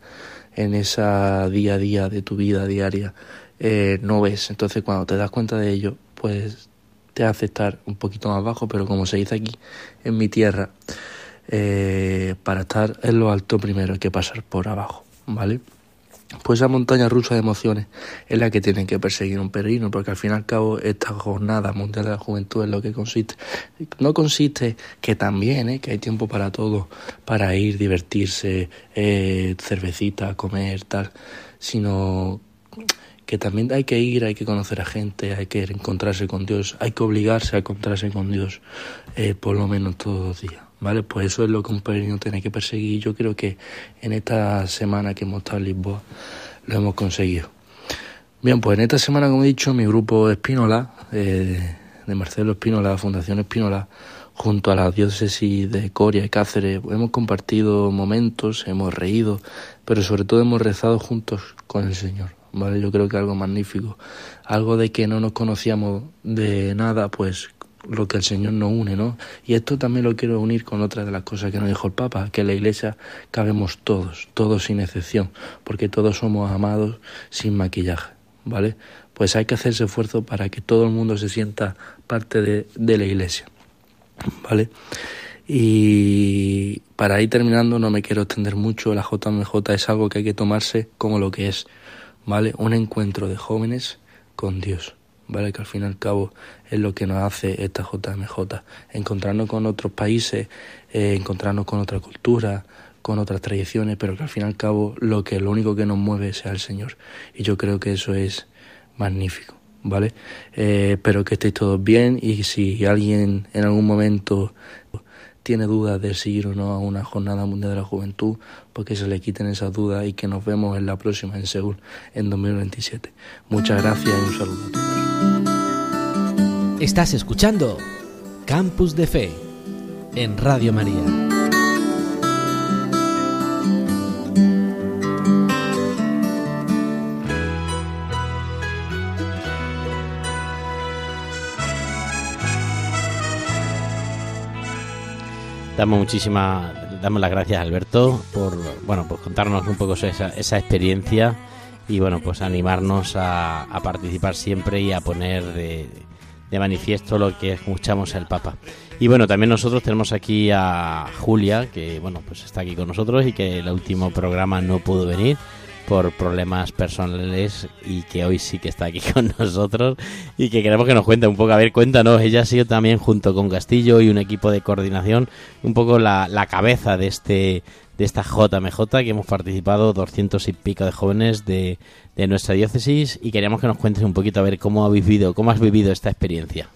en esa día a día de tu vida diaria, eh, no ves. Entonces cuando te das cuenta de ello, pues te hace estar un poquito más bajo, pero como se dice aquí en mi tierra, eh, para estar en lo alto primero hay que pasar por abajo, ¿vale? Pues esa montaña rusa de emociones es la que tiene que perseguir un peregrino, porque al fin y al cabo esta jornada mundial de la juventud es lo que consiste. No consiste que también, ¿eh? que hay tiempo para todo, para ir, divertirse, eh, cervecita, comer, tal, sino que también hay que ir, hay que conocer a gente, hay que encontrarse con Dios, hay que obligarse a encontrarse con Dios eh, por lo menos todos los días. ¿Vale? Pues eso es lo que un peregrino tiene que perseguir. Yo creo que en esta semana que hemos estado en Lisboa lo hemos conseguido. Bien, pues en esta semana, como he dicho, mi grupo Espínola, eh, de Marcelo Espínola, Fundación Espínola, junto a la diócesis de Coria y Cáceres, hemos compartido momentos, hemos reído, pero sobre todo hemos rezado juntos con el Señor. ¿Vale? Yo creo que algo magnífico, algo de que no nos conocíamos de nada, pues lo que el Señor nos une, ¿no? Y esto también lo quiero unir con otra de las cosas que nos dijo el Papa, que en la Iglesia cabemos todos, todos sin excepción, porque todos somos amados sin maquillaje, ¿vale? Pues hay que hacerse esfuerzo para que todo el mundo se sienta parte de, de la Iglesia, ¿vale? Y para ir terminando, no me quiero extender mucho, la JMJ es algo que hay que tomarse como lo que es, ¿vale? Un encuentro de jóvenes con Dios. ¿vale? Que al fin y al cabo es lo que nos hace esta JMJ. Encontrarnos con otros países, eh, encontrarnos con otra cultura, con otras tradiciones, pero que al fin y al cabo lo que lo único que nos mueve sea el Señor. Y yo creo que eso es magnífico, ¿vale? Eh, espero que estéis todos bien y si alguien en algún momento tiene dudas de si ir o no a una jornada mundial de la juventud, pues que se le quiten esas dudas y que nos vemos en la próxima en Seúl en 2027. Muchas gracias y un saludo a todos. Estás escuchando Campus de Fe en Radio María. Damos muchísimas, damos las gracias Alberto por, bueno, pues contarnos un poco esa, esa experiencia y bueno, pues animarnos a, a participar siempre y a poner de, de, manifiesto lo que escuchamos al Papa. Y bueno, también nosotros tenemos aquí a Julia, que bueno, pues está aquí con nosotros y que el último programa no pudo venir por problemas personales y que hoy sí que está aquí con nosotros y que queremos que nos cuente un poco. A ver, cuéntanos, ella ha sido también junto con Castillo y un equipo de coordinación un poco la, la cabeza de este de esta JMJ que hemos participado doscientos y pico de jóvenes de, de nuestra diócesis y queríamos que nos cuentes un poquito a ver cómo ha vivido, cómo has vivido esta experiencia.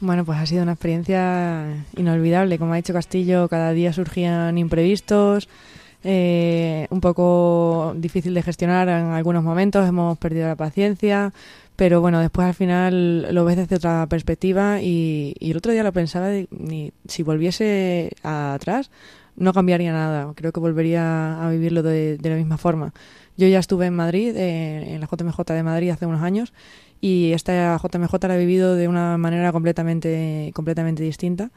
Bueno, pues ha sido una experiencia inolvidable. Como ha dicho Castillo, cada día surgían imprevistos, eh, un poco difícil de gestionar en algunos momentos, hemos perdido la paciencia, pero bueno, después al final lo ves desde otra perspectiva y, el otro día lo pensaba, si volviese atrás no cambiaría nada, creo que volvería a vivirlo de, de la misma forma. Yo ya estuve en Madrid, eh, en la JMJ de Madrid hace unos años y esta JMJ la he vivido de una manera completamente, completamente distinta.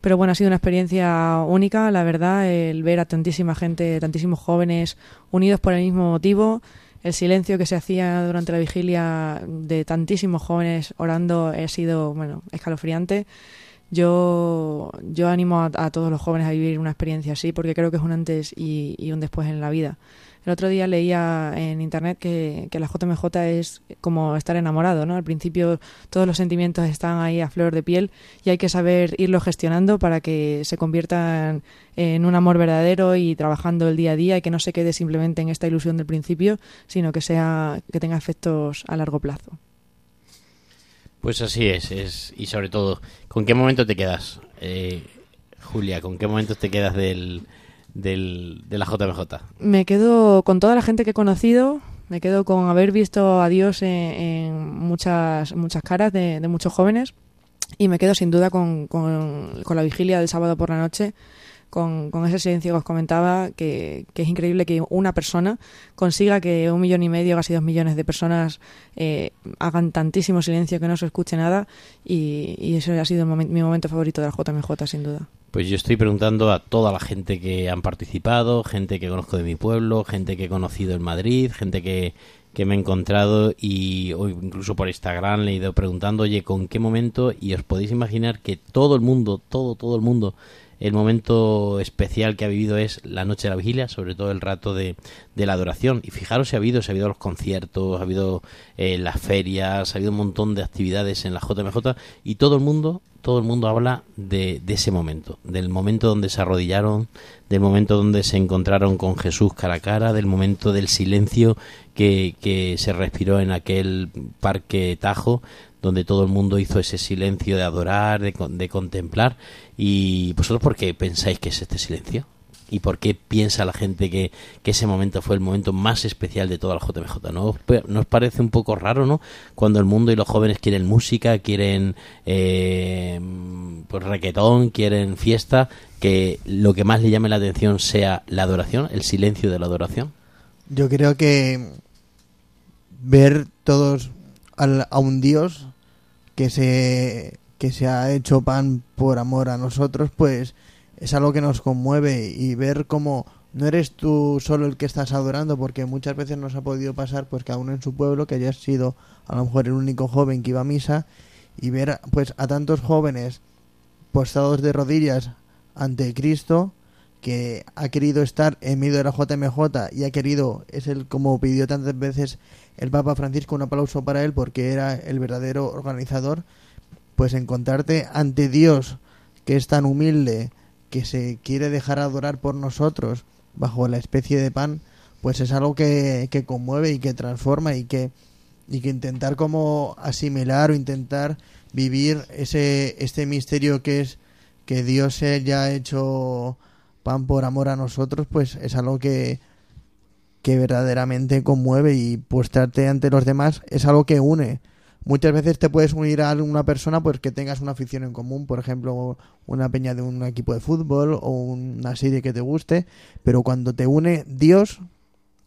Pero bueno, ha sido una experiencia única, la verdad, el ver a tantísima gente, tantísimos jóvenes unidos por el mismo motivo, el silencio que se hacía durante la vigilia de tantísimos jóvenes orando ha sido, bueno, escalofriante. Yo, yo animo a, todos los jóvenes a vivir una experiencia así porque creo que es un antes y, y un después en la vida. El otro día leía en internet que, la JMJ es como estar enamorado, ¿no? Al principio todos los sentimientos están ahí a flor de piel y hay que saber irlo gestionando para que se conviertan en un amor verdadero y trabajando el día a día y que no se quede simplemente en esta ilusión del principio, sino que sea que tenga efectos a largo plazo. Pues así es, es y sobre todo, ¿con qué momento te quedas, eh, Julia? ¿Con qué momento te quedas del del, de la JMJ? Me quedo con toda la gente que he conocido, me quedo con haber visto a Dios en, muchas, muchas caras de, de, muchos jóvenes y me quedo sin duda con, con, con, la vigilia del sábado por la noche. Con, ese silencio que os comentaba, que, que, es increíble que una persona consiga que un millón y medio, casi dos millones de personas eh, hagan tantísimo silencio que no se escuche nada y, y eso ha sido mi momento favorito de la JMJ, sin duda. Pues yo estoy preguntando a toda la gente que han participado, gente que conozco de mi pueblo, gente que he conocido en Madrid, gente que, que me he encontrado y o incluso por Instagram le he ido preguntando, oye, ¿con qué momento? Y os podéis imaginar que todo el mundo, todo, todo el mundo, el momento especial que ha vivido es la noche de la vigilia, sobre todo el rato de, la adoración. Y fijaros si ha habido, si ha habido los conciertos, ha habido eh, las ferias, ha habido un montón de actividades en la JMJ y todo el mundo todo el mundo habla de, de, ese momento, del momento donde se arrodillaron, del momento donde se encontraron con Jesús cara a cara, del momento del silencio que, que se respiró en aquel parque Tajo, donde todo el mundo hizo ese silencio de adorar, de, de contemplar. ¿Y vosotros por qué pensáis que es este silencio? y por qué piensa la gente que, ese momento fue el momento más especial de toda la JMJ. ¿No, ¿Nos parece un poco raro, no? Cuando el mundo y los jóvenes quieren música, quieren eh, pues requetón, quieren fiesta, que lo que más le llame la atención sea la adoración, el silencio de la adoración. Yo creo que ver todos al, a un Dios que se que se ha hecho pan por amor a nosotros, pues es algo que nos conmueve y ver cómo no eres tú solo el que estás adorando, porque muchas veces nos ha podido pasar, pues cada uno en su pueblo, que hayas sido a lo mejor el único joven que iba a misa, y ver pues a tantos jóvenes postrados de rodillas ante Cristo, que ha querido estar en medio de la JMJ y ha querido, es el como pidió tantas veces el Papa Francisco, un aplauso para él, porque era el verdadero organizador, pues encontrarte ante Dios, que es tan humilde, que se quiere dejar adorar por nosotros bajo la especie de pan, pues es algo que, que conmueve y que transforma y que, y que intentar como asimilar o intentar vivir ese este misterio que es que Dios se haya hecho pan por amor a nosotros, pues es algo que, que verdaderamente conmueve y postrarte ante los demás es algo que une. Muchas veces te puedes unir a una persona pues que tengas una afición en común, por ejemplo, una peña de un equipo de fútbol o una serie que te guste, pero cuando te une Dios,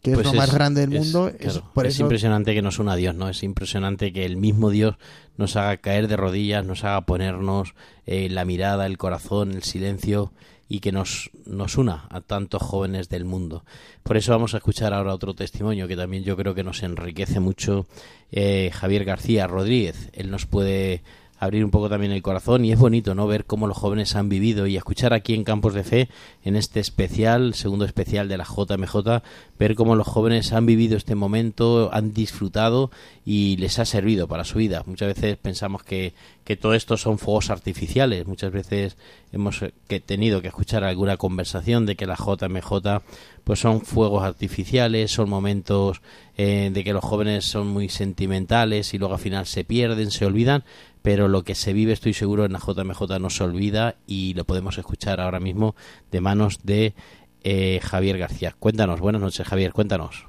que es Pues lo más grande del es- mundo, es claro, por es eso impresionante que nos una Dios, ¿no? Es impresionante que el mismo Dios nos haga caer de rodillas, nos haga ponernos eh, la mirada, el corazón, el silencio y que nos, nos una a tantos jóvenes del mundo. Por eso vamos a escuchar ahora otro testimonio que también yo creo que nos enriquece mucho. Eh, Javier García Rodríguez, él nos puede abrir un poco también el corazón y es bonito no ver cómo los jóvenes han vivido y escuchar aquí en Campos de Fe en este especial segundo especial de la JMJ ver cómo los jóvenes han vivido este momento han disfrutado y les ha servido para su vida muchas veces pensamos que, que todo esto son fuegos artificiales muchas veces hemos eh, que tenido que escuchar alguna conversación de que la JMJ pues son fuegos artificiales son momentos eh, de que los jóvenes son muy sentimentales y luego al final se pierden se olvidan pero lo que se vive estoy seguro en la JMJ no se olvida y lo podemos escuchar ahora mismo de manos de eh, Javier García. Cuéntanos, buenas noches Javier, cuéntanos.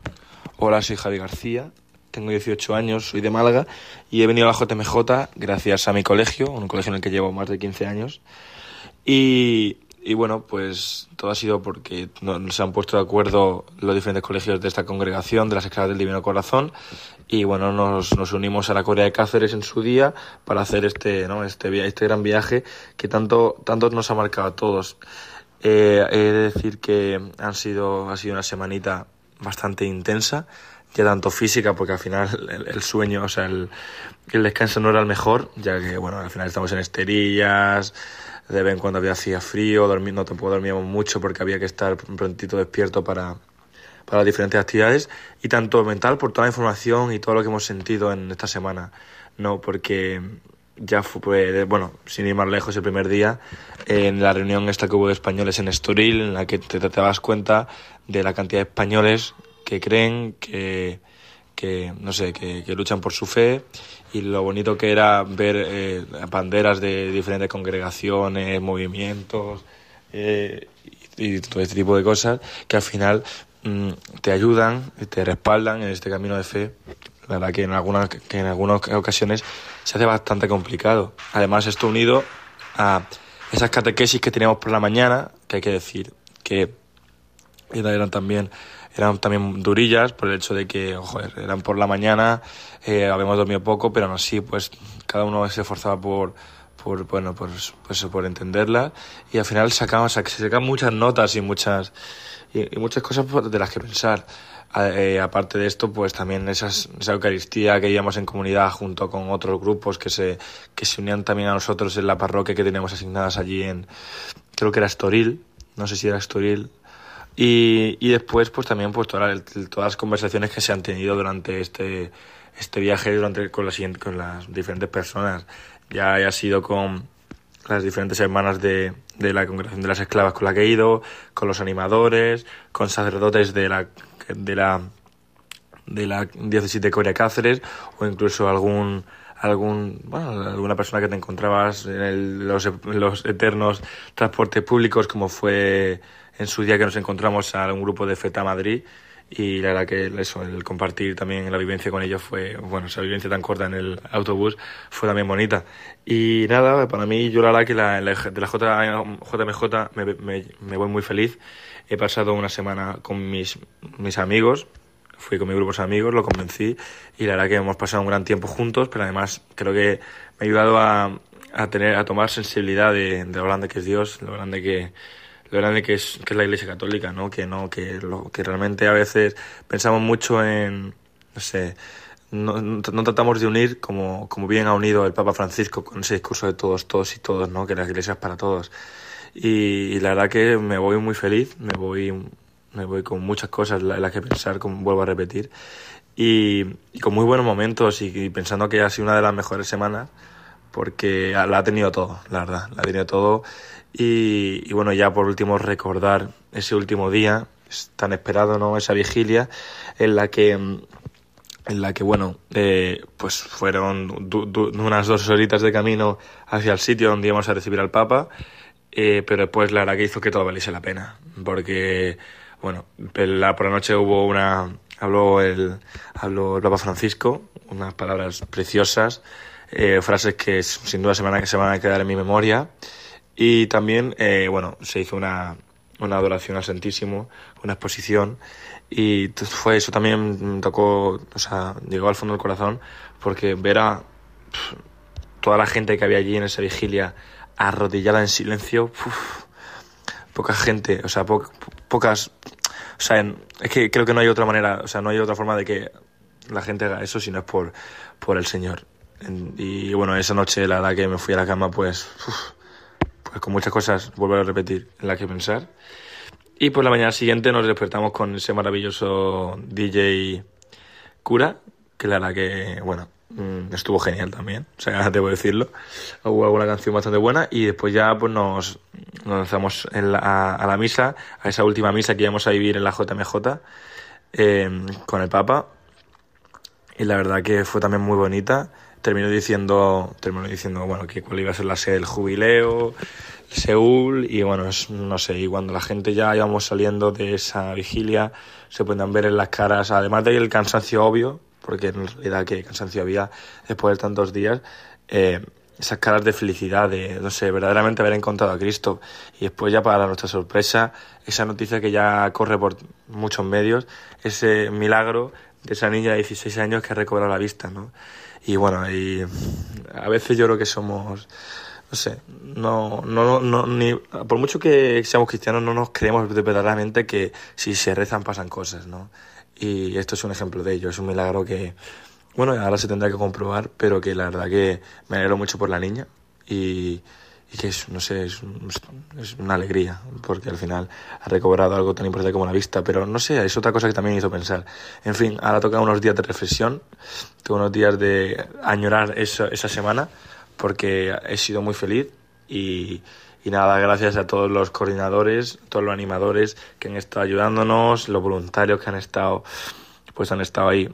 Hola, soy Javi García, tengo 18 años, soy de Málaga y he venido a la JMJ gracias a mi colegio, un colegio en el que llevo más de 15 años. Y, bueno, pues todo ha sido porque no- se han puesto de acuerdo los diferentes colegios de esta congregación, de las escalas del Divino Corazón, y bueno, nos, nos unimos a la Corea de Cáceres en su día para hacer este, ¿no? este, este gran viaje que tanto, tanto nos ha marcado a todos. Eh, he de decir que han sido, ha sido una semanita bastante intensa, ya tanto física, porque al final el, sueño, o sea, el, el descanso no era el mejor, ya que, bueno, al final estamos en esterillas, de vez en cuando había hacía frío, dormir, no tampoco dormíamos mucho porque había que estar prontito despierto para, para las diferentes actividades, y tanto mental por toda la información y todo lo que hemos sentido en esta semana, ¿no? Porque ya fue, bueno, sin ir más lejos, el primer día, en la reunión esta que hubo de españoles en Estoril, en la que te, te das cuenta de la cantidad de españoles que creen, que, que no sé, que, luchan por su fe y lo bonito que era ver eh, banderas de diferentes congregaciones, movimientos eh, y, todo este tipo de cosas que al final mm, te ayudan te respaldan en este camino de fe. La verdad que en algunas, que en algunas ocasiones se hace bastante complicado. Además, esto unido a esas catequesis que teníamos por la mañana, que hay que decir que eran también eran también durillas por el hecho de que joder, eran por la mañana eh, habíamos dormido poco pero aún así pues cada uno se esforzaba por por bueno pues, pues por entenderla. Y al final sacamos se sacan muchas notas y muchas y, y muchas cosas de las que pensar. Eh, aparte de esto pues también esas, esa Eucaristía que íbamos en comunidad junto con otros grupos que se que se unían también a nosotros en la parroquia que teníamos asignadas allí en creo que era Estoril no sé si era Estoril y, y después, pues también, pues toda la- todas las conversaciones que se han tenido durante este, este viaje durante, con, las, con las diferentes personas. Ya haya sido con las diferentes hermanas de, de la congregación de las esclavas con la que he ido, con los animadores, con sacerdotes de la, de la, de la diócesis de Coria Cáceres, o incluso algún algún bueno, alguna persona que te encontrabas en el- los, los eternos transportes públicos como fue en su día que nos encontramos a un grupo de FETA Madrid y la verdad que eso, el compartir también la vivencia con ellos fue, bueno, esa vivencia tan corta en el autobús fue también bonita. Y nada, para mí yo la verdad que la, la- de la J, JMJ me, me, me voy muy feliz. He pasado una semana con mis, mis amigos, fui con mis grupos de amigos, lo convencí y la verdad que hemos pasado un gran tiempo juntos, pero además creo que me ha ayudado a, a tener, a tomar sensibilidad de, de lo grande que es Dios, lo grande que, lo grande que es, que es la Iglesia Católica, ¿no? Que no, que, lo, que realmente a veces pensamos mucho en, no sé, no, no, tratamos de unir como, como bien ha unido el Papa Francisco con ese discurso de todos, todos y todos, ¿no? Que la Iglesia es para todos. Y, y la verdad que me voy muy feliz, me voy, me voy con muchas cosas en las que pensar, como vuelvo a repetir, y, y con muy buenos momentos y, y pensando que ha sido una de las mejores semanas porque la ha tenido todo, la verdad, la ha tenido todo. Y, bueno, ya por último recordar ese último día, tan esperado, ¿no? Esa vigilia en la que en la que, bueno, eh, pues fueron unas dos horitas de camino hacia el sitio donde íbamos a recibir al Papa, eh, pero después la verdad que hizo que todo valiese la pena, porque, bueno, la, por la noche hubo una, habló el, habló el Papa Francisco, unas palabras preciosas, eh, frases que sin duda se van, a, se van a quedar en mi memoria, y también, bueno, se hizo una, una adoración al Santísimo, una exposición, y fue eso también me tocó, o sea, llegó al fondo del corazón, porque ver a toda la gente que había allí en esa vigilia arrodillada en silencio, poca gente, o sea, pocas, o sea, es que creo que no hay otra manera, o sea, no hay otra forma de que la gente haga eso si no es por, por el Señor. Y bueno, esa noche la verdad que me fui a la cama pues con muchas cosas, vuelvo a repetir, en las que pensar. Y por la mañana siguiente nos despertamos con ese maravilloso DJ Cura, que la verdad que, bueno, mm, estuvo genial también, o sea, debo decirlo. Hubo alguna canción bastante buena y después ya pues nos, lanzamos a la misa, a esa última misa que íbamos a vivir en la JMJ eh, con el Papa. Y la verdad que fue también muy bonita. Terminó diciendo, terminó diciendo, bueno, que cuál iba a ser la sede del jubileo, Seúl y bueno, no sé, y cuando la gente ya íbamos saliendo de esa vigilia, se pueden ver en las caras, además del cansancio obvio, porque en realidad que cansancio había después de tantos días, eh, esas caras de felicidad, de, no sé, verdaderamente haber encontrado a Cristo. Y después ya para nuestra sorpresa, esa noticia que ya corre por muchos medios, ese milagro de esa niña de 16 años que ha recobrado la vista, ¿no? Y bueno, y a veces yo creo que somos no sé, no, no, no, ni, por mucho que seamos cristianos, no nos creemos verdaderamente que si se rezan pasan cosas, ¿no? Y esto es un ejemplo de ello, es un milagro que, bueno, ahora se tendrá que comprobar, pero que la verdad que me alegro mucho por la niña y, y que es, no sé, es, es, una alegría, porque al final ha recobrado algo tan importante como la vista, pero no sé, es otra cosa que también hizo pensar. En fin, ahora toca unos días de reflexión, tengo unos días de añorar esa, esa semana, porque he sido muy feliz y, nada, gracias a todos los coordinadores, todos los animadores que han estado ayudándonos, los voluntarios que han estado, pues han estado ahí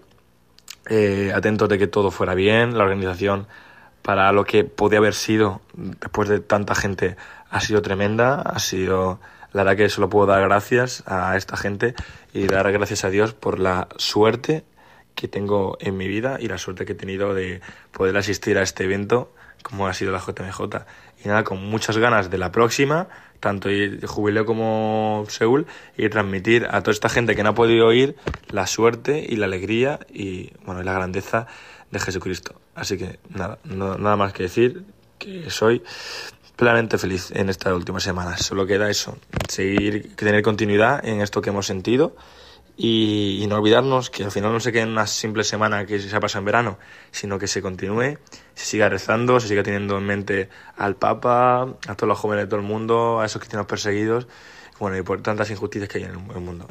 eh, atentos de que todo fuera bien, la organización para lo que podía haber sido después de tanta gente ha sido tremenda, ha sido la verdad que solo puedo dar gracias a esta gente y dar gracias a Dios por la suerte que tengo en mi vida y la suerte que he tenido de poder asistir a este evento como ha sido la JMJ. Y nada, con muchas ganas de la próxima, tanto Jubileo como Seúl, y transmitir a toda esta gente que no ha podido ir la suerte y la alegría y bueno, la grandeza de Jesucristo. Así que nada, nada más que decir que soy plenamente feliz en estas últimas semanas. Solo queda eso, seguir, tener continuidad en esto que hemos sentido y, no olvidarnos que al final no se quede en una simple semana que se ha pasado en verano, sino que se continúe, se siga rezando, se siga teniendo en mente al Papa, a todos los jóvenes de todo el mundo, a esos cristianos perseguidos, bueno, y por tantas injusticias que hay en el mundo.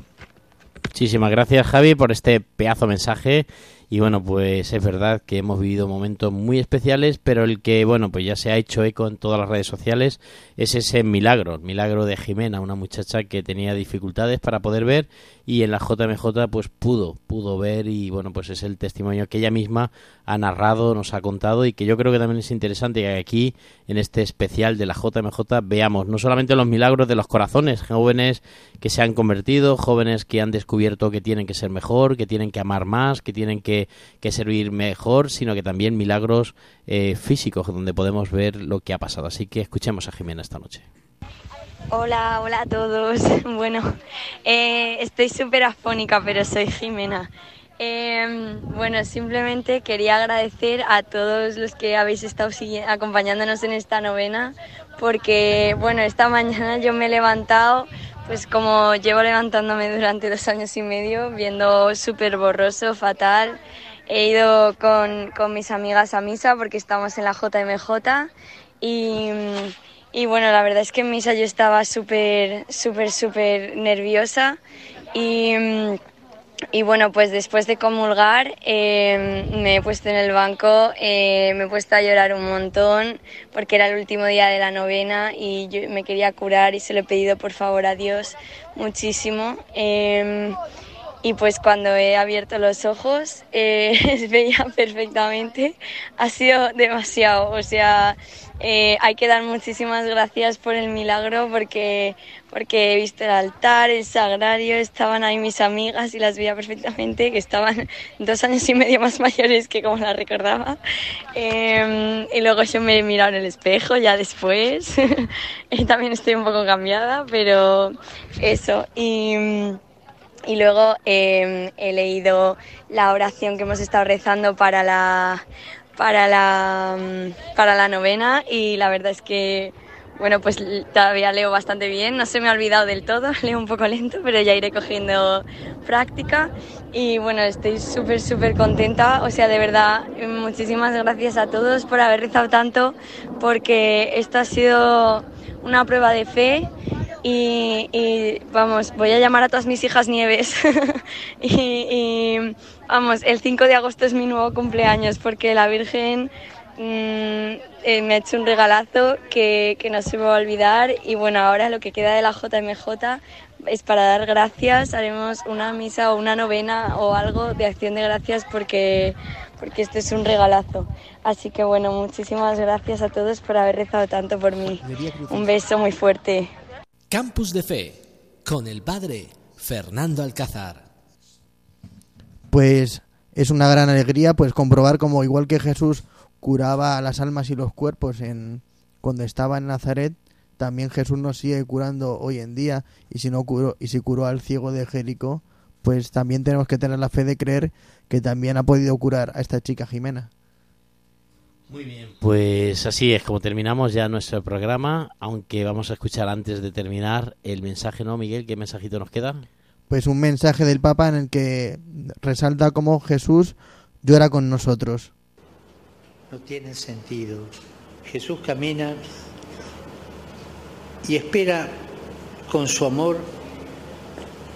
Muchísimas gracias Javi por este pedazo mensaje y bueno, pues es verdad que hemos vivido momentos muy especiales, pero el que, bueno, pues ya se ha hecho eco en todas las redes sociales es ese milagro, el milagro de Jimena, una muchacha que tenía dificultades para poder ver y en la JMJ pues pudo, pudo ver y bueno, pues es el testimonio que ella misma ha narrado, nos ha contado y que yo creo que también es interesante que aquí en este especial de la JMJ veamos no solamente los milagros de los corazones, jóvenes que se han convertido, jóvenes que han descubierto que tienen que ser mejor, que tienen que amar más, que tienen que que, servir mejor, sino que también milagros eh, físicos donde podemos ver lo que ha pasado. Así que escuchemos a Jimena esta noche. Hola, hola a todos. Bueno, eh, estoy súper afónica, pero soy Jimena. Em, bueno, simplemente quería agradecer a todos los que habéis estado acompañándonos en esta novena, porque bueno, esta mañana yo me he levantado pues como llevo levantándome durante dos años y medio, viendo súper borroso, fatal, he ido con, con, mis amigas a misa porque estamos en la JMJ y, y bueno, la verdad es que en misa yo estaba súper, súper, súper nerviosa y, y bueno, pues después de comulgar eh, me he puesto en el banco, eh, me he puesto a llorar un montón porque era el último día de la novena y yo me quería curar y se lo he pedido por favor a Dios muchísimo. Eh, y pues cuando he abierto los ojos eh, veía perfectamente, ha sido demasiado, o sea, eh, hay que dar muchísimas gracias por el milagro porque, porque he visto el altar, el sagrario, estaban ahí mis amigas y las veía perfectamente, que estaban dos años y medio más mayores que como las recordaba. Eh, y luego yo me he mirado en el espejo ya después, y también estoy un poco cambiada, pero eso. Y, y luego eh, he leído la oración que hemos estado rezando para la, para la, para la novena y la verdad es que, bueno, pues todavía leo bastante bien, no se me ha olvidado del todo, leo un poco lento, pero ya iré cogiendo práctica. Y bueno, estoy súper, súper contenta, o sea, de verdad, muchísimas gracias a todos por haber rezado tanto, porque esto ha sido una prueba de fe. Y, y, vamos, voy a llamar a todas mis hijas Nieves. y, y, vamos, el 5 de agosto es mi nuevo cumpleaños porque la Virgen mmm, eh, me ha hecho un regalazo que, que, no se me va a olvidar. Y bueno, ahora lo que queda de la JMJ es para dar gracias. Haremos una misa o una novena o algo de acción de gracias porque, porque este es un regalazo. Así que bueno, muchísimas gracias a todos por haber rezado tanto por mí. Un beso muy fuerte. Campus de Fe, con el padre Fernando Alcázar. Pues es una gran alegría pues comprobar como igual que Jesús curaba las almas y los cuerpos en cuando estaba en Nazaret, también Jesús nos sigue curando hoy en día y si no curó y si curó al ciego de Jericó, pues también tenemos que tener la fe de creer que también ha podido curar a esta chica Jimena. Muy bien. Pues así es como terminamos ya nuestro programa, aunque vamos a escuchar antes de terminar el mensaje, ¿no, Miguel? ¿Qué mensajito nos queda? Pues un mensaje del Papa en el que resalta cómo Jesús llora con nosotros. No tiene sentido. Jesús camina y espera con su amor,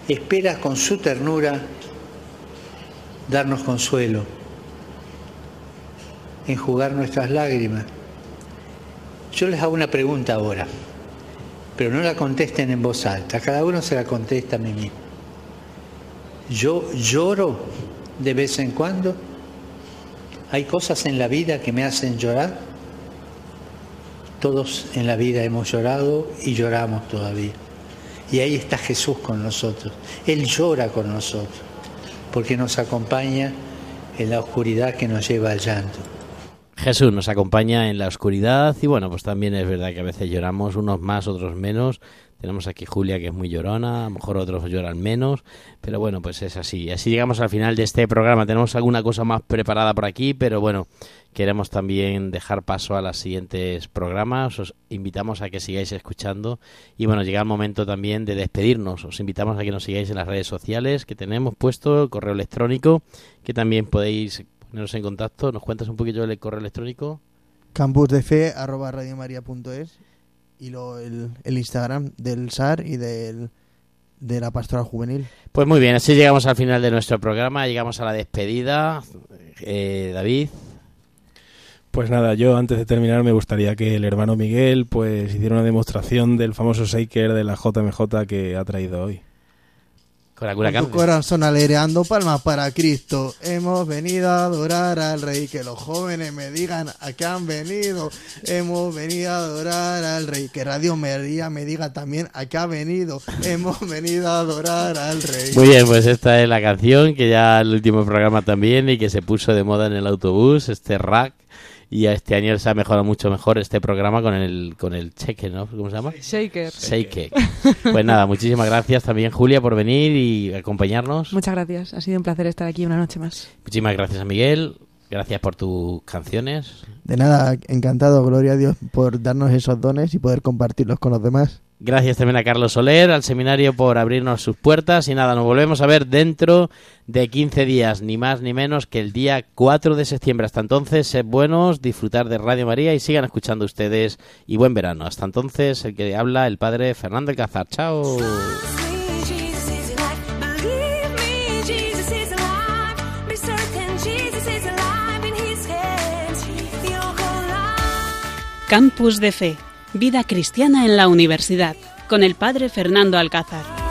espera con su ternura darnos consuelo enjugar nuestras lágrimas. Yo les hago una pregunta ahora, pero no la contesten en voz alta, cada uno se la contesta a mí mismo. Yo lloro de vez en cuando. Hay cosas en la vida que me hacen llorar. Todos en la vida hemos llorado y lloramos todavía. Y ahí está Jesús con nosotros. Él llora con nosotros, porque nos acompaña en la oscuridad que nos lleva al llanto. Jesús nos acompaña en la oscuridad y bueno, pues también es verdad que a veces lloramos, unos más, otros menos. Tenemos aquí Julia que es muy llorona, a lo mejor otros lloran menos, pero bueno, pues es así. Así llegamos al final de este programa. Tenemos alguna cosa más preparada por aquí, pero bueno, queremos también dejar paso a los siguientes programas. Os invitamos a que sigáis escuchando y bueno, llega el momento también de despedirnos. Os invitamos a que nos sigáis en las redes sociales que tenemos puesto, el correo electrónico, que también podéis poneros en contacto. ¿Nos cuentas un poquito del correo electrónico? campusdefe arroba radiomaria.es y lo, el, el, Instagram del SAR y del, de la Pastoral Juvenil. Pues muy bien, así llegamos al final de nuestro programa, llegamos a la despedida. Eh, David. Pues nada, yo antes de terminar me gustaría que el hermano Miguel pues hiciera una demostración del famoso shaker de la JMJ que ha traído hoy. La cura tu corazón alegreando palmas para Cristo. Hemos venido a adorar al Rey. Que los jóvenes me digan a qué han venido. Hemos venido a adorar al Rey. Que Radio María me diga también a qué ha venido. Hemos venido a adorar al Rey. Muy bien, pues esta es la canción que ya el último programa también y que se puso de moda en el autobús, este rack y este año se ha mejorado mucho mejor este programa con el con el cheque, ¿no? ¿Cómo se llama? Shaker. Shaker. Pues nada, muchísimas gracias también Julia por venir y acompañarnos. Muchas gracias, ha sido un placer estar aquí una noche más. Muchísimas gracias a Miguel, gracias por tus canciones. De nada, encantado, gloria a Dios por darnos esos dones y poder compartirlos con los demás. Gracias también a Carlos Soler, al seminario por abrirnos sus puertas. Y nada, nos volvemos a ver dentro de 15 días, ni más ni menos que el día 4 de septiembre. Hasta entonces, sed buenos, disfrutar de Radio María y sigan escuchando ustedes. Y buen verano. Hasta entonces, el que habla, el padre Fernando Alcázar. Chao. Campus de Fe Vida Cristiana en la Universidad, con el Padre Fernando Alcázar.